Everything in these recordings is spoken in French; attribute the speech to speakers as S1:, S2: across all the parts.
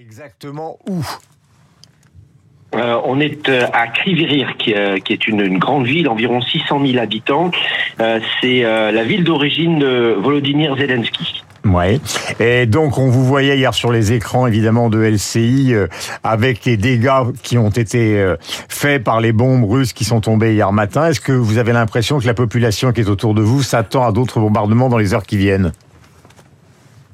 S1: Exactement où
S2: euh, on est euh, à Krivirir, qui, euh, qui est une, une, grande ville, environ 600 000 habitants. c'est la ville d'origine de Volodymyr Zelensky.
S1: Ouais. Et donc, on vous voyait hier sur les écrans, évidemment, de LCI, avec les dégâts qui ont été faits par les bombes russes qui sont tombées hier matin. Est-ce que vous avez l'impression que la population qui est autour de vous s'attend à d'autres bombardements dans les heures qui viennent?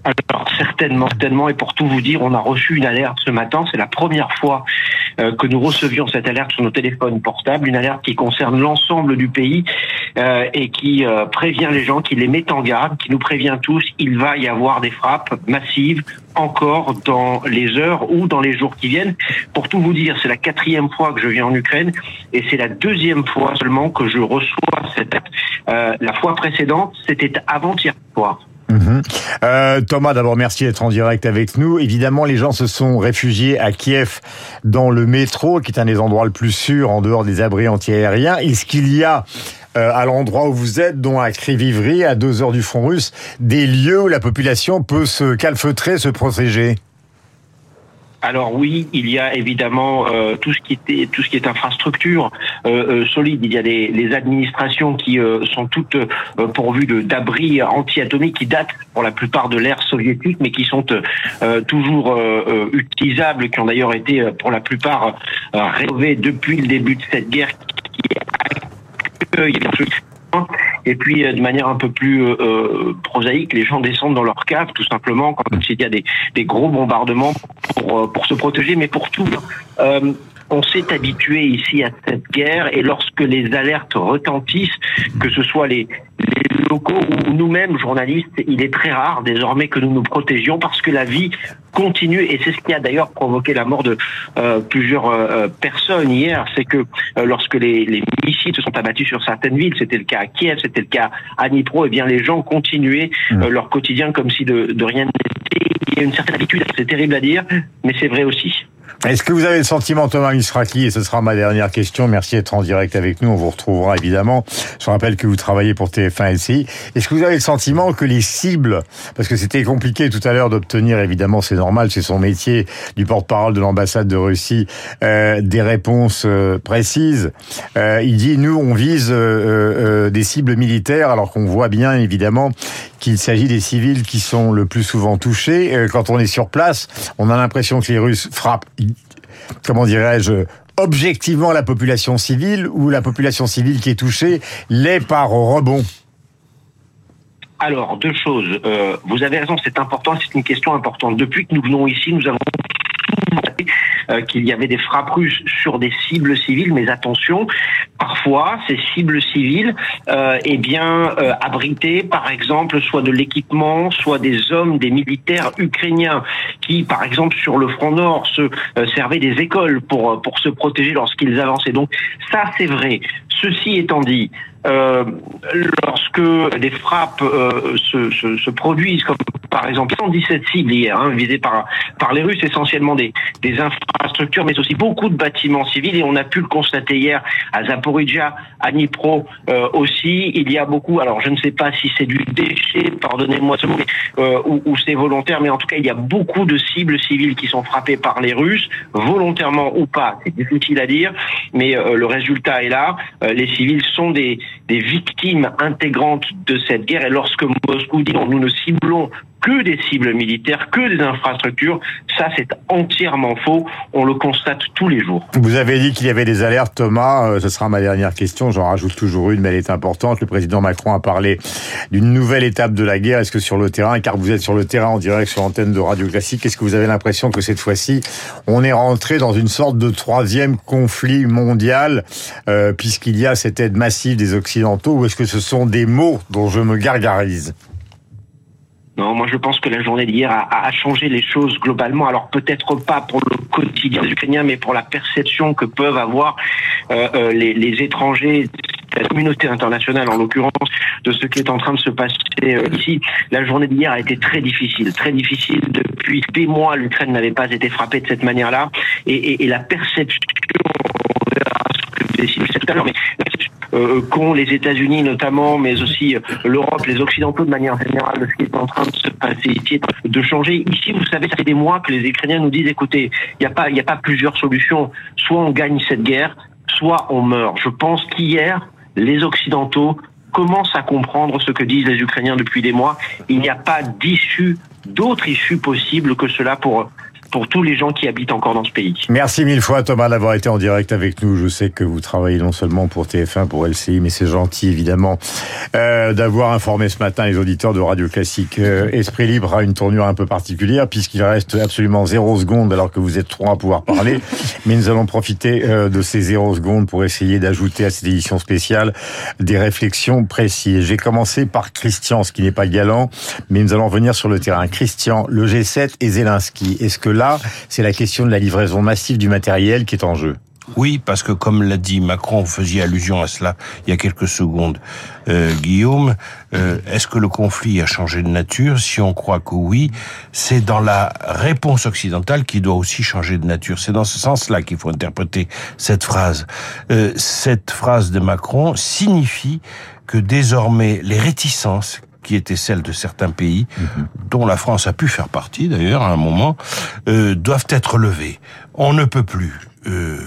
S2: Alors certainement, certainement, et pour tout vous dire, on a reçu une alerte ce matin. C'est la première fois euh, que nous recevions cette alerte sur nos téléphones portables, une alerte qui concerne l'ensemble du pays euh, et qui euh, prévient les gens, qui les met en garde, qui nous prévient tous. Il va y avoir des frappes massives encore dans les heures ou dans les jours qui viennent. Pour tout vous dire, c'est la quatrième fois que je viens en Ukraine et c'est la deuxième fois seulement que je reçois cette alerte. la fois précédente, c'était avant-hier soir.
S1: Mhm. Euh, Thomas, d'abord merci d'être en direct avec nous. Évidemment, les gens se sont réfugiés à Kiev dans le métro, qui est un des endroits le plus sûrs en dehors des abris antiaériens. Est-ce qu'il y a euh, à l'endroit où vous êtes, dont à Krivivri, à deux heures du front russe, des lieux où la population peut se calfeutrer, se protéger?
S2: Alors oui, il y a évidemment euh, tout ce qui était tout ce qui est infrastructure euh, euh solide. Il y a les administrations qui euh, sont toutes pourvues de d'abris anti-atomiques qui datent pour la plupart de l'ère soviétique, mais qui sont toujours utilisables, qui ont d'ailleurs été pour la plupart rénovés depuis le début de cette guerre. Qui et puis, euh, de manière un peu plus euh, euh, prosaïque, les gens descendent dans leur cave, tout simplement, quand il y a des, des gros bombardements pour, pour se protéger, mais pour tout. Euh, on s'est habitué ici à cette guerre et lorsque les alertes retentissent, que ce soit les, locaux ou nous-mêmes journalistes, il est très rare désormais que nous nous protégions parce que la vie continue et c'est ce qui a d'ailleurs provoqué la mort de euh, plusieurs euh, personnes hier, c'est que euh, lorsque les, les, missiles se sont abattus sur certaines villes, c'était le cas à Kiev, c'était le cas à Dnipro, et eh bien les gens continuaient mmh. leur quotidien comme si de, de rien n'était. Il y a une certaine habitude, c'est terrible à dire, mais c'est vrai aussi.
S1: Est-ce que vous avez le sentiment, Thomas Misraki, et ce sera ma dernière question, merci d'être en direct avec nous, on vous retrouvera évidemment. Je rappelle que vous travaillez pour TF1 SI. Est-ce que vous avez le sentiment que les cibles, parce que c'était compliqué tout à l'heure d'obtenir, évidemment c'est normal, c'est son métier, du porte-parole de l'ambassade de Russie, euh, des réponses euh, précises. Euh, il dit, nous on vise euh, euh, des cibles militaires, alors qu'on voit bien évidemment qu'il s'agit des civils qui sont le plus souvent touchés. Euh, quand on est sur place, on a l'impression que les Russes frappent, comment dirais-je, objectivement la population civile ou la population civile qui est touchée l'est par rebond?
S2: Alors, deux choses. Euh, vous avez raison, c'est important, c'est une question importante. Depuis que nous venons ici, nous avons euh, qu'il y avait des frappes russes sur des cibles civiles, mais attention, parfois ces cibles civiles, euh, eh bien, abritées, par exemple, soit de l'équipement, soit des hommes, des militaires ukrainiens qui, par exemple, sur le front nord, se euh, servaient des écoles pour pour se protéger lorsqu'ils avançaient. Donc ça, c'est vrai. Ceci étant dit, euh, lorsque des frappes euh, se, se, se, produisent, comme par exemple 117 cibles hier, hein, visées par, par les Russes, essentiellement des, des infrastructures, mais aussi beaucoup de bâtiments civils, et on a pu le constater hier à Zaporizhia, à Dnipro euh, aussi, il y a beaucoup, alors je ne sais pas si c'est du déchet, pardonnez-moi ce mot, euh, ou, ou c'est volontaire, mais en tout cas il y a beaucoup de cibles civiles qui sont frappées par les Russes, volontairement ou pas, c'est difficile à dire, mais euh, le résultat est là, les civils sont des des victimes intégrantes de cette guerre. Et lorsque Moscou dit non, nous ne ciblons que des cibles militaires, que des infrastructures. Ça, c'est entièrement faux. On le constate tous les jours.
S1: Vous avez dit qu'il y avait des alertes, Thomas. Euh, ce sera ma dernière question. J'en rajoute toujours une, mais elle est importante. Le président Macron a parlé d'une nouvelle étape de la guerre. Est-ce que sur le terrain, car vous êtes sur le terrain en direct sur l'antenne de Radio Classique, est-ce que vous avez l'impression que cette fois-ci, on est rentré dans une sorte de troisième conflit mondial, euh, puisqu'il y a cette aide massive des Occidentaux, ou est-ce que ce sont des mots dont je me gargarise?
S2: Non, moi je pense que la journée d'hier a, a, changé les choses globalement. Alors peut-être pas pour le quotidien des Ukrainiens, mais pour la perception que peuvent avoir euh, euh, les, les, étrangers, la communauté internationale en l'occurrence, de ce qui est en train de se passer euh, ici. La journée d'hier a été très difficile, très difficile. Depuis des mois, l'Ukraine n'avait pas été frappée de cette manière-là, et, et, et, la perception, on ce que tout à l'heure, qu'ont les États-Unis notamment, mais aussi l'Europe, les Occidentaux de manière générale, de ce qui est en train de se passer ici, de changer. Ici, vous savez, ça fait des mois que les Ukrainiens nous disent, écoutez, il n'y a pas, a pas plusieurs solutions. Soit on gagne cette guerre, soit on meurt. Je pense qu'hier, les Occidentaux commencent à comprendre ce que disent les Ukrainiens depuis des mois. Il n'y a pas d'issue, d'autre issue possible que cela pour pour tous les gens qui habitent encore dans ce pays.
S1: Merci mille fois Thomas d'avoir été en direct avec nous. Je sais que vous travaillez non seulement pour TF1, pour LCI, mais c'est gentil évidemment euh, d'avoir informé ce matin les auditeurs de Radio Classique. Euh, Esprit Libre a une tournure un peu particulière puisqu'il reste absolument zéro seconde alors que vous êtes trois à pouvoir parler. mais nous allons profiter euh, de ces zéro secondes pour essayer d'ajouter à cette édition spéciale des réflexions précises. J'ai commencé par Christian, ce qui n'est pas galant, mais nous allons revenir sur le terrain. Christian, le G7 et Zelensky. Est-ce que là c'est la question de la livraison massive du matériel qui est en jeu.
S3: Oui, parce que comme l'a dit Macron, vous faisiez allusion à cela il y a quelques secondes, euh, Guillaume, euh, est-ce que le conflit a changé de nature Si on croit que oui, c'est dans la réponse occidentale qui doit aussi changer de nature. C'est dans ce sens-là qu'il faut interpréter cette phrase. Euh, cette phrase de Macron signifie que désormais les réticences qui étaient celles de certains pays, mhm. dont la France a pu faire partie d'ailleurs à un moment, euh, doivent être levées. On ne peut plus euh,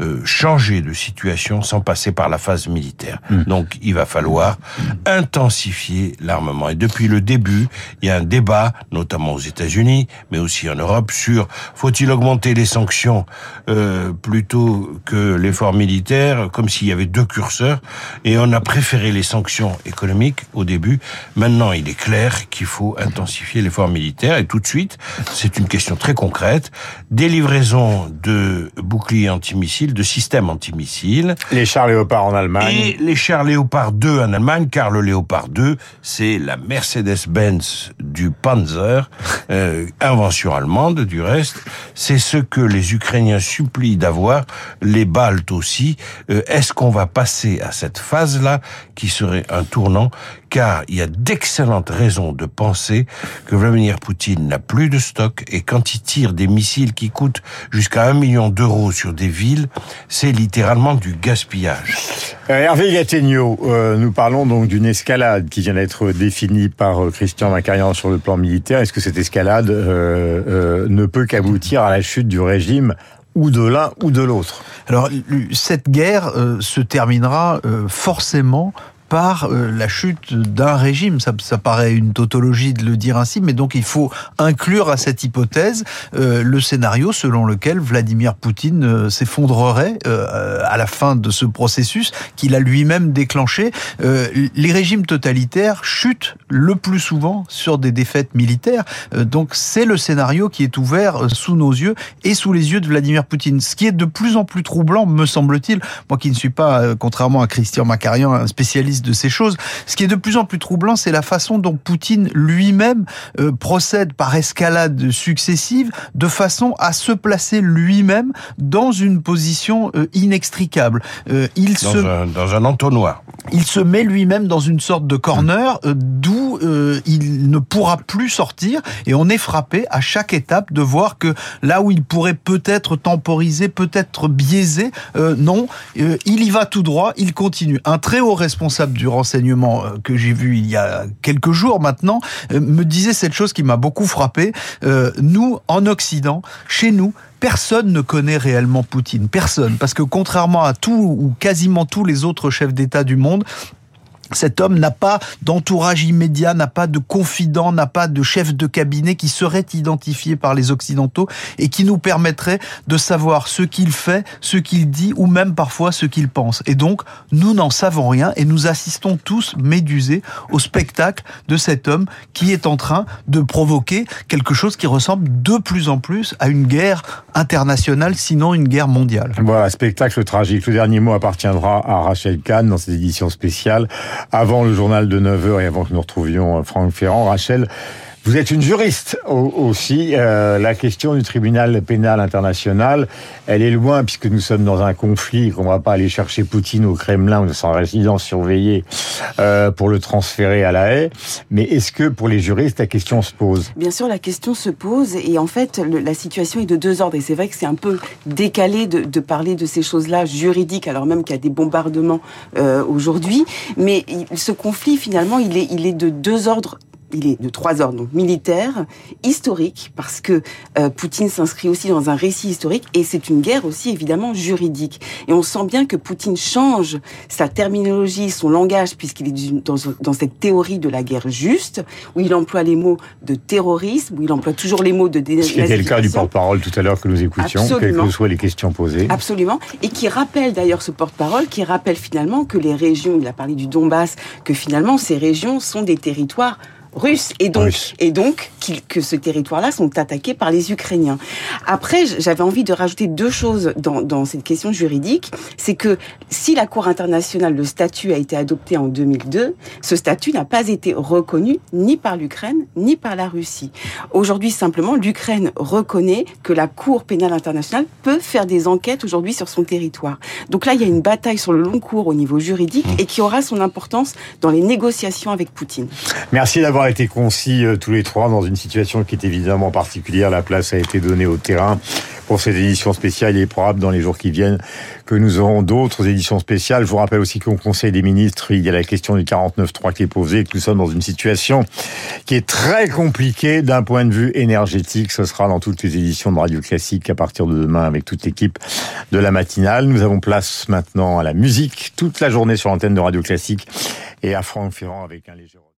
S3: euh, changer de situation sans passer par la phase militaire. Hmm. Donc il va falloir intensifier l'armement. Et depuis le début, il y a un débat, notamment aux États-Unis, mais aussi en Europe, sur faut-il augmenter les sanctions euh, plutôt que l'effort militaire, comme s'il y avait deux curseurs. Et on a préféré les sanctions économiques au début. Maintenant, il est clair qu'il faut intensifier l'effort militaire. Et tout de suite, c'est une question très concrète. Des livraisons de boucliers antimissiles de systèmes antimissiles.
S1: Les chars Léopard en Allemagne.
S3: Et les chars Léopard 2 en Allemagne, car le Léopard 2, c'est la Mercedes-Benz du Panzer, euh, invention allemande du reste. C'est ce que les Ukrainiens supplient d'avoir, les Baltes aussi. Euh, est-ce qu'on va passer à cette phase-là, qui serait un tournant car il y a d'excellentes raisons de penser que Vladimir Poutine n'a plus de stock et quand il tire des missiles qui coûtent jusqu'à un million d'euros sur des villes, c'est littéralement du gaspillage.
S1: Euh, Hervé Gattegno, euh, nous parlons donc d'une escalade qui vient d'être définie par euh, Christian Macarian sur le plan militaire. Est-ce que cette escalade ne peut qu'aboutir à la chute du régime ou de l'un ou de l'autre?
S4: Alors cette guerre se terminera forcément par euh, la chute d'un régime. Ça, paraît une tautologie de le dire ainsi, mais donc il faut inclure à cette hypothèse euh, le scénario selon lequel Vladimir Poutine euh, s'effondrerait à la fin de ce processus qu'il a lui-même déclenché. les régimes totalitaires chutent le plus souvent sur des défaites militaires, donc c'est le scénario qui est ouvert sous nos yeux et sous les yeux de Vladimir Poutine. Ce qui est de plus en plus troublant, me semble-t-il, moi qui ne suis pas, contrairement à Christian Macarian, un spécialiste de ces choses. Ce qui est de plus en plus troublant, c'est la façon dont Poutine lui-même euh, procède par escalade successive de façon à se placer lui-même dans une position euh, inextricable.
S3: Euh, il dans, se... un, dans un entonnoir.
S4: Il se met lui-même dans une sorte de corner d'où il ne pourra plus sortir et on est frappé à chaque étape de voir que là où il pourrait peut-être temporiser, peut-être biaiser, non, il y va tout droit, il continue. Un très haut responsable du renseignement euh, que j'ai vu il y a quelques jours maintenant euh, me disait cette chose qui m'a beaucoup frappé. Euh, nous, en Occident, chez nous, personne ne connaît réellement Poutine. Personne. Parce que contrairement à tout ou quasiment tous les autres chefs d'État du monde, cet homme n'a pas d'entourage immédiat, n'a pas de confident, n'a pas de chef de cabinet qui serait identifié par les Occidentaux et qui nous permettrait de savoir ce qu'il fait, ce qu'il dit ou même parfois ce qu'il pense. Et donc, nous n'en savons rien et nous assistons tous médusés au spectacle de cet homme qui est en train de provoquer quelque chose qui ressemble de plus en plus à une guerre internationale, sinon une guerre mondiale.
S1: Voilà, spectacle tragique. Le dernier mot appartiendra à Rachel Kahn dans cette édition spéciale avant le journal de 9h et avant que nous retrouvions Franck Ferrand. Rachel, Vous êtes une juriste aussi. Euh, la question du tribunal pénal international, elle est loin puisque nous sommes dans un conflit qu'on va pas aller chercher Poutine au Kremlin ou sans résidence surveillée euh, pour le transférer à la haie. Mais est-ce que pour les juristes, la question se pose?
S5: Bien sûr, la question se pose et en fait, la situation est de deux ordres. Et c'est vrai que c'est un peu décalé de, de, parler de ces choses-là juridiques, alors même qu'il y a des bombardements euh, aujourd'hui. Mais ce conflit, finalement, il est, il est de deux ordres il est de trois ordres, donc militaire, historique, parce que euh, Poutine s'inscrit aussi dans un récit historique, et c'est une guerre aussi évidemment juridique. Et on sent bien que Poutine change sa terminologie, son langage, puisqu'il est dans, dans, cette théorie de la guerre juste, où il emploie les mots de terrorisme, où il emploie toujours les mots de
S1: dénazification. C'était le cas du porte-parole tout à l'heure que nous écoutions, quelles que soient les questions posées.
S5: Absolument, et qui rappelle d'ailleurs ce porte-parole, qui rappelle finalement que les régions, il a parlé du Donbass, que finalement ces régions sont des territoires russe et donc et donc que ce territoire-là sont attaqués par les Ukrainiens. Après, j'avais envie de rajouter deux choses dans, cette question juridique, c'est que si la Cour internationale, le statut a été adopté en 2002, ce statut n'a pas été reconnu ni par l'Ukraine ni par la Russie. Aujourd'hui, simplement, l'Ukraine reconnaît que la Cour pénale internationale peut faire des enquêtes aujourd'hui sur son territoire. Donc là, il y a une bataille sur le long cours au niveau juridique et qui aura son importance dans les négociations avec Poutine.
S1: Merci d'avoir été concis euh, tous les trois dans une situation qui est évidemment particulière. La place a été donnée au terrain pour cette édition spéciale. Il est probable dans les jours qui viennent que nous aurons d'autres éditions spéciales. Je vous rappelle aussi qu'au Conseil des ministres, il y a la question du 49.3 qui est posée, que nous sommes dans une situation qui est très compliquée d'un point de vue énergétique. Ce sera dans toutes les éditions de Radio Classique à partir de demain avec toute l'équipe de la matinale. Nous avons place maintenant à la musique toute la journée sur l'antenne de Radio Classique et à Franck Ferrand avec un léger